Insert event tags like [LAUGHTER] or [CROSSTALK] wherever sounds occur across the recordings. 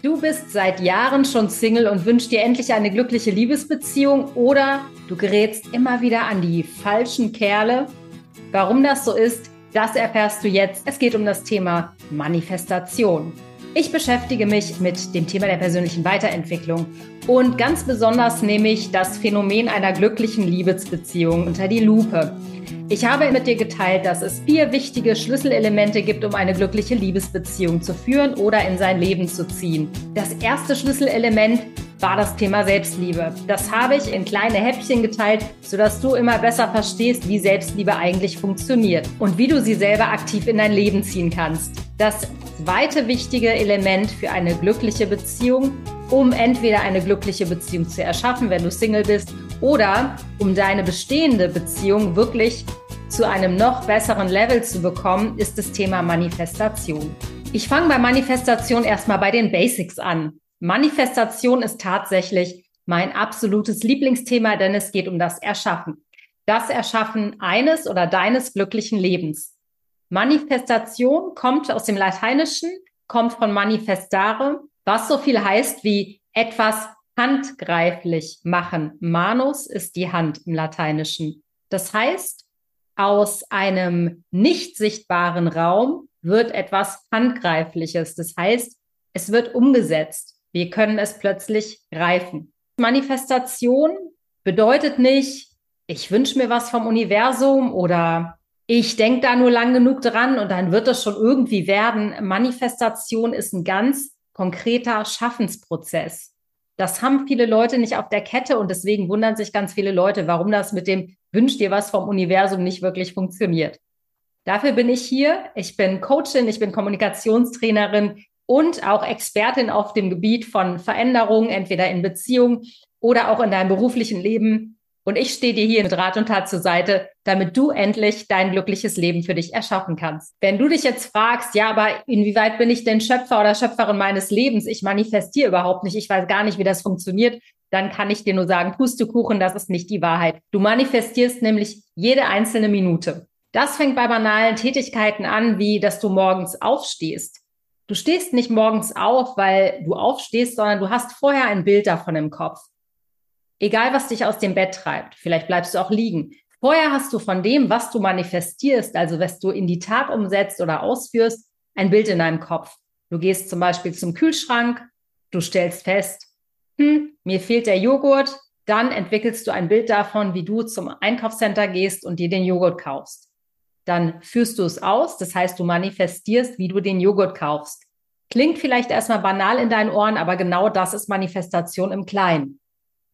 Du bist seit Jahren schon Single und wünschst dir endlich eine glückliche Liebesbeziehung oder du gerätst immer wieder an die falschen Kerle. Warum das so ist, das erfährst du jetzt. Es geht um das Thema Manifestation. Ich beschäftige mich mit dem Thema der persönlichen Weiterentwicklung und ganz besonders nehme ich das Phänomen einer glücklichen Liebesbeziehung unter die Lupe. Ich habe mit dir geteilt, dass es vier wichtige Schlüsselelemente gibt, um eine glückliche Liebesbeziehung zu führen oder in sein Leben zu ziehen. Das erste Schlüsselelement war das Thema Selbstliebe. Das habe ich in kleine Häppchen geteilt, sodass du immer besser verstehst, wie Selbstliebe eigentlich funktioniert und wie du sie selber aktiv in dein Leben ziehen kannst. Das zweite wichtige Element für eine glückliche Beziehung, um entweder eine glückliche Beziehung zu erschaffen, wenn du Single bist, oder um deine bestehende Beziehung wirklich zu einem noch besseren Level zu bekommen, ist das Thema Manifestation. Ich fange bei Manifestation erstmal bei den Basics an. Manifestation ist tatsächlich mein absolutes Lieblingsthema, denn es geht um das Erschaffen. Das Erschaffen eines oder deines glücklichen Lebens. Manifestation kommt aus dem Lateinischen, kommt von manifestare, was so viel heißt wie etwas handgreiflich machen. Manus ist die Hand im Lateinischen. Das heißt, aus einem nicht sichtbaren Raum wird etwas Handgreifliches. Das heißt, es wird umgesetzt. Wir können es plötzlich greifen. Manifestation bedeutet nicht, ich wünsche mir was vom Universum oder ich denke da nur lang genug dran und dann wird es schon irgendwie werden. Manifestation ist ein ganz konkreter Schaffensprozess. Das haben viele Leute nicht auf der Kette und deswegen wundern sich ganz viele Leute, warum das mit dem Wünsch dir was vom Universum nicht wirklich funktioniert. Dafür bin ich hier. Ich bin Coachin, ich bin Kommunikationstrainerin und auch Expertin auf dem Gebiet von Veränderungen, entweder in Beziehung oder auch in deinem beruflichen Leben. Und ich stehe dir hier mit Rat und Tat zur Seite, damit du endlich dein glückliches Leben für dich erschaffen kannst. Wenn du dich jetzt fragst, ja, aber inwieweit bin ich denn Schöpfer oder Schöpferin meines Lebens? Ich manifestiere überhaupt nicht. Ich weiß gar nicht, wie das funktioniert. Dann kann ich dir nur sagen, Pustekuchen, das ist nicht die Wahrheit. Du manifestierst nämlich jede einzelne Minute. Das fängt bei banalen Tätigkeiten an, wie dass du morgens aufstehst. Du stehst nicht morgens auf, weil du aufstehst, sondern du hast vorher ein Bild davon im Kopf. Egal, was dich aus dem Bett treibt, vielleicht bleibst du auch liegen. Vorher hast du von dem, was du manifestierst, also was du in die Tat umsetzt oder ausführst, ein Bild in deinem Kopf. Du gehst zum Beispiel zum Kühlschrank, du stellst fest, hm, mir fehlt der Joghurt, dann entwickelst du ein Bild davon, wie du zum Einkaufscenter gehst und dir den Joghurt kaufst. Dann führst du es aus, das heißt, du manifestierst, wie du den Joghurt kaufst. Klingt vielleicht erstmal banal in deinen Ohren, aber genau das ist Manifestation im Kleinen.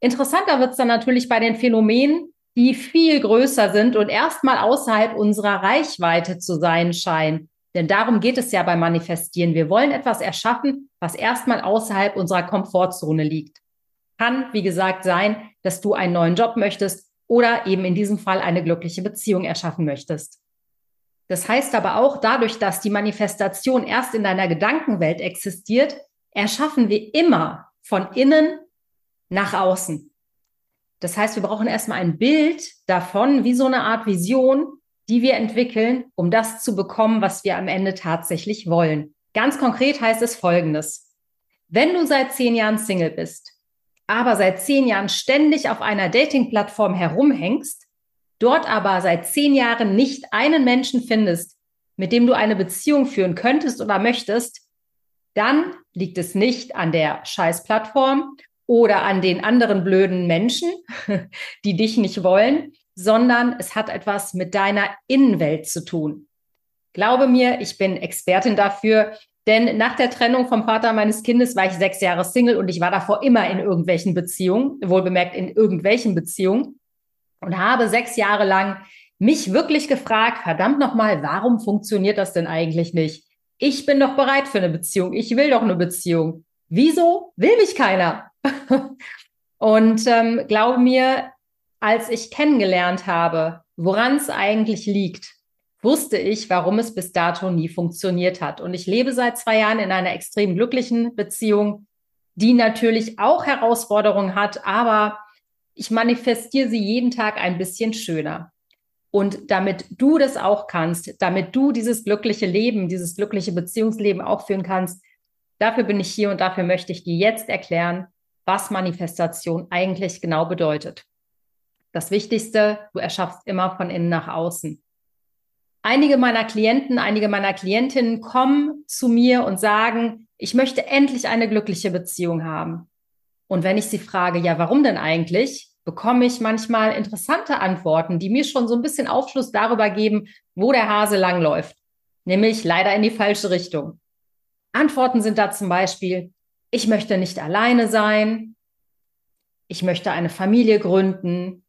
Interessanter wird es dann natürlich bei den Phänomenen, die viel größer sind und erstmal außerhalb unserer Reichweite zu sein scheinen. Denn darum geht es ja beim Manifestieren. Wir wollen etwas erschaffen, was erstmal außerhalb unserer Komfortzone liegt. Kann, wie gesagt, sein, dass du einen neuen Job möchtest oder eben in diesem Fall eine glückliche Beziehung erschaffen möchtest. Das heißt aber auch, dadurch, dass die Manifestation erst in deiner Gedankenwelt existiert, erschaffen wir immer von innen nach außen. Das heißt, wir brauchen erstmal ein Bild davon, wie so eine Art Vision, die wir entwickeln, um das zu bekommen, was wir am Ende tatsächlich wollen. Ganz konkret heißt es Folgendes. Wenn du seit zehn Jahren Single bist, aber seit zehn Jahren ständig auf einer Dating-Plattform herumhängst, dort aber seit zehn Jahren nicht einen Menschen findest, mit dem du eine Beziehung führen könntest oder möchtest, dann liegt es nicht an der Scheiß-Plattform oder an den anderen blöden Menschen, [LAUGHS] die dich nicht wollen, sondern es hat etwas mit deiner Innenwelt zu tun. Glaube mir, ich bin Expertin dafür, denn nach der Trennung vom Vater meines Kindes war ich sechs Jahre Single und ich war davor immer in irgendwelchen Beziehungen, wohlbemerkt in irgendwelchen Beziehungen und habe sechs Jahre lang mich wirklich gefragt, verdammt nochmal, warum funktioniert das denn eigentlich nicht? Ich bin doch bereit für eine Beziehung. Ich will doch eine Beziehung. Wieso will mich keiner? [LAUGHS] und ähm, glaube mir, als ich kennengelernt habe, woran es eigentlich liegt, wusste ich, warum es bis dato nie funktioniert hat. Und ich lebe seit zwei Jahren in einer extrem glücklichen Beziehung, die natürlich auch Herausforderungen hat, aber ich manifestiere sie jeden Tag ein bisschen schöner. Und damit du das auch kannst, damit du dieses glückliche Leben, dieses glückliche Beziehungsleben auch führen kannst, Dafür bin ich hier und dafür möchte ich dir jetzt erklären, was Manifestation eigentlich genau bedeutet. Das Wichtigste, du erschaffst immer von innen nach außen. Einige meiner Klienten, einige meiner Klientinnen kommen zu mir und sagen, ich möchte endlich eine glückliche Beziehung haben. Und wenn ich sie frage, ja, warum denn eigentlich, bekomme ich manchmal interessante Antworten, die mir schon so ein bisschen Aufschluss darüber geben, wo der Hase langläuft. Nämlich leider in die falsche Richtung. Antworten sind da zum Beispiel, ich möchte nicht alleine sein, ich möchte eine Familie gründen,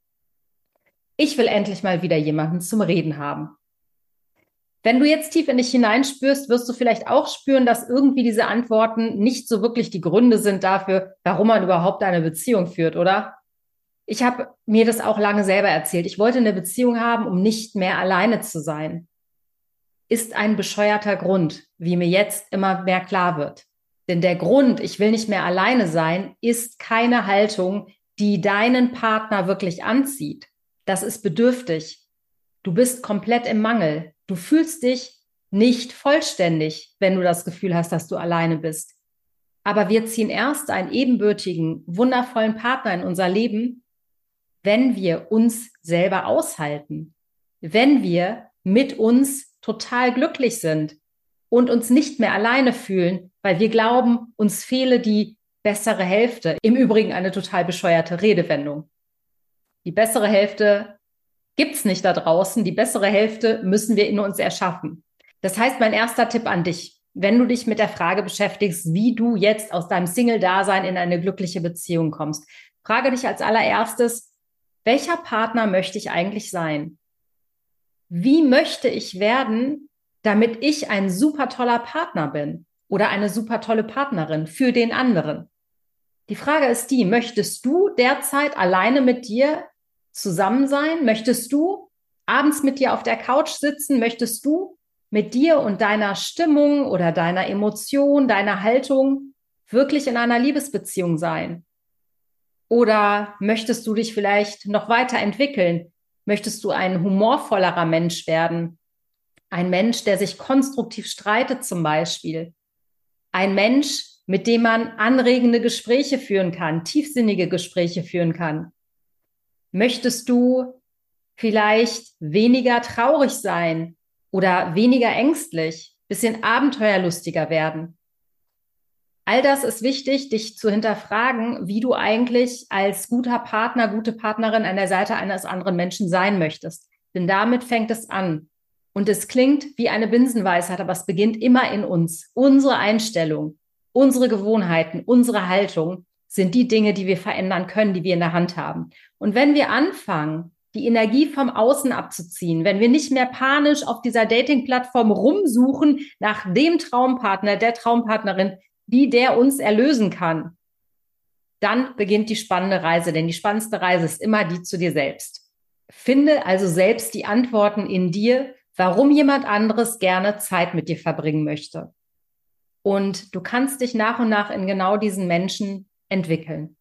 ich will endlich mal wieder jemanden zum Reden haben. Wenn du jetzt tief in dich hineinspürst, wirst du vielleicht auch spüren, dass irgendwie diese Antworten nicht so wirklich die Gründe sind dafür, warum man überhaupt eine Beziehung führt, oder? Ich habe mir das auch lange selber erzählt. Ich wollte eine Beziehung haben, um nicht mehr alleine zu sein. Ist ein bescheuerter Grund, wie mir jetzt immer mehr klar wird. Denn der Grund, ich will nicht mehr alleine sein, ist keine Haltung, die deinen Partner wirklich anzieht. Das ist bedürftig. Du bist komplett im Mangel. Du fühlst dich nicht vollständig, wenn du das Gefühl hast, dass du alleine bist. Aber wir ziehen erst einen ebenbürtigen, wundervollen Partner in unser Leben, wenn wir uns selber aushalten, wenn wir mit uns total glücklich sind und uns nicht mehr alleine fühlen, weil wir glauben, uns fehle die bessere Hälfte. Im Übrigen eine total bescheuerte Redewendung. Die bessere Hälfte gibt's nicht da draußen. Die bessere Hälfte müssen wir in uns erschaffen. Das heißt, mein erster Tipp an dich, wenn du dich mit der Frage beschäftigst, wie du jetzt aus deinem Single-Dasein in eine glückliche Beziehung kommst, frage dich als allererstes, welcher Partner möchte ich eigentlich sein? Wie möchte ich werden, damit ich ein super toller Partner bin oder eine super tolle Partnerin für den anderen? Die Frage ist die, möchtest du derzeit alleine mit dir zusammen sein? Möchtest du abends mit dir auf der Couch sitzen? Möchtest du mit dir und deiner Stimmung oder deiner Emotion, deiner Haltung wirklich in einer Liebesbeziehung sein? Oder möchtest du dich vielleicht noch weiterentwickeln? Möchtest du ein humorvollerer Mensch werden? Ein Mensch, der sich konstruktiv streitet zum Beispiel. Ein Mensch, mit dem man anregende Gespräche führen kann, tiefsinnige Gespräche führen kann. Möchtest du vielleicht weniger traurig sein oder weniger ängstlich, bisschen abenteuerlustiger werden? All das ist wichtig, dich zu hinterfragen, wie du eigentlich als guter Partner, gute Partnerin an der Seite eines anderen Menschen sein möchtest. Denn damit fängt es an. Und es klingt wie eine Binsenweisheit, aber es beginnt immer in uns. Unsere Einstellung, unsere Gewohnheiten, unsere Haltung sind die Dinge, die wir verändern können, die wir in der Hand haben. Und wenn wir anfangen, die Energie vom Außen abzuziehen, wenn wir nicht mehr panisch auf dieser Dating-Plattform rumsuchen nach dem Traumpartner, der Traumpartnerin, die der uns erlösen kann, dann beginnt die spannende Reise, denn die spannendste Reise ist immer die zu dir selbst. Finde also selbst die Antworten in dir, warum jemand anderes gerne Zeit mit dir verbringen möchte. Und du kannst dich nach und nach in genau diesen Menschen entwickeln.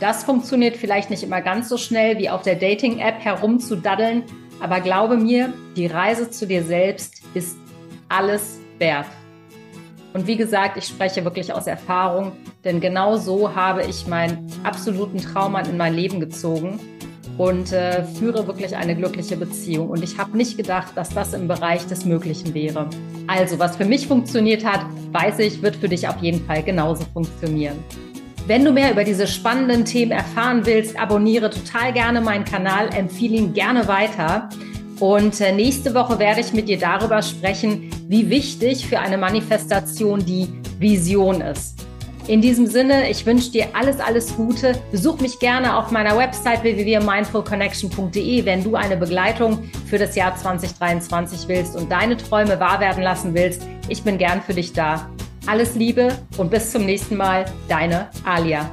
Das funktioniert vielleicht nicht immer ganz so schnell wie auf der Dating-App herumzudaddeln, aber glaube mir, die Reise zu dir selbst ist alles wert. Und wie gesagt, ich spreche wirklich aus Erfahrung, denn genau so habe ich meinen absoluten Traummann in mein Leben gezogen und äh, führe wirklich eine glückliche Beziehung. Und ich habe nicht gedacht, dass das im Bereich des Möglichen wäre. Also, was für mich funktioniert hat, weiß ich, wird für dich auf jeden Fall genauso funktionieren. Wenn du mehr über diese spannenden Themen erfahren willst, abonniere total gerne meinen Kanal, empfehle ihn gerne weiter. Und äh, nächste Woche werde ich mit dir darüber sprechen, wie wichtig für eine Manifestation die Vision ist. In diesem Sinne, ich wünsche dir alles, alles Gute. Besuch mich gerne auf meiner Website www.mindfulconnection.de, wenn du eine Begleitung für das Jahr 2023 willst und deine Träume wahr werden lassen willst. Ich bin gern für dich da. Alles Liebe und bis zum nächsten Mal, deine Alia.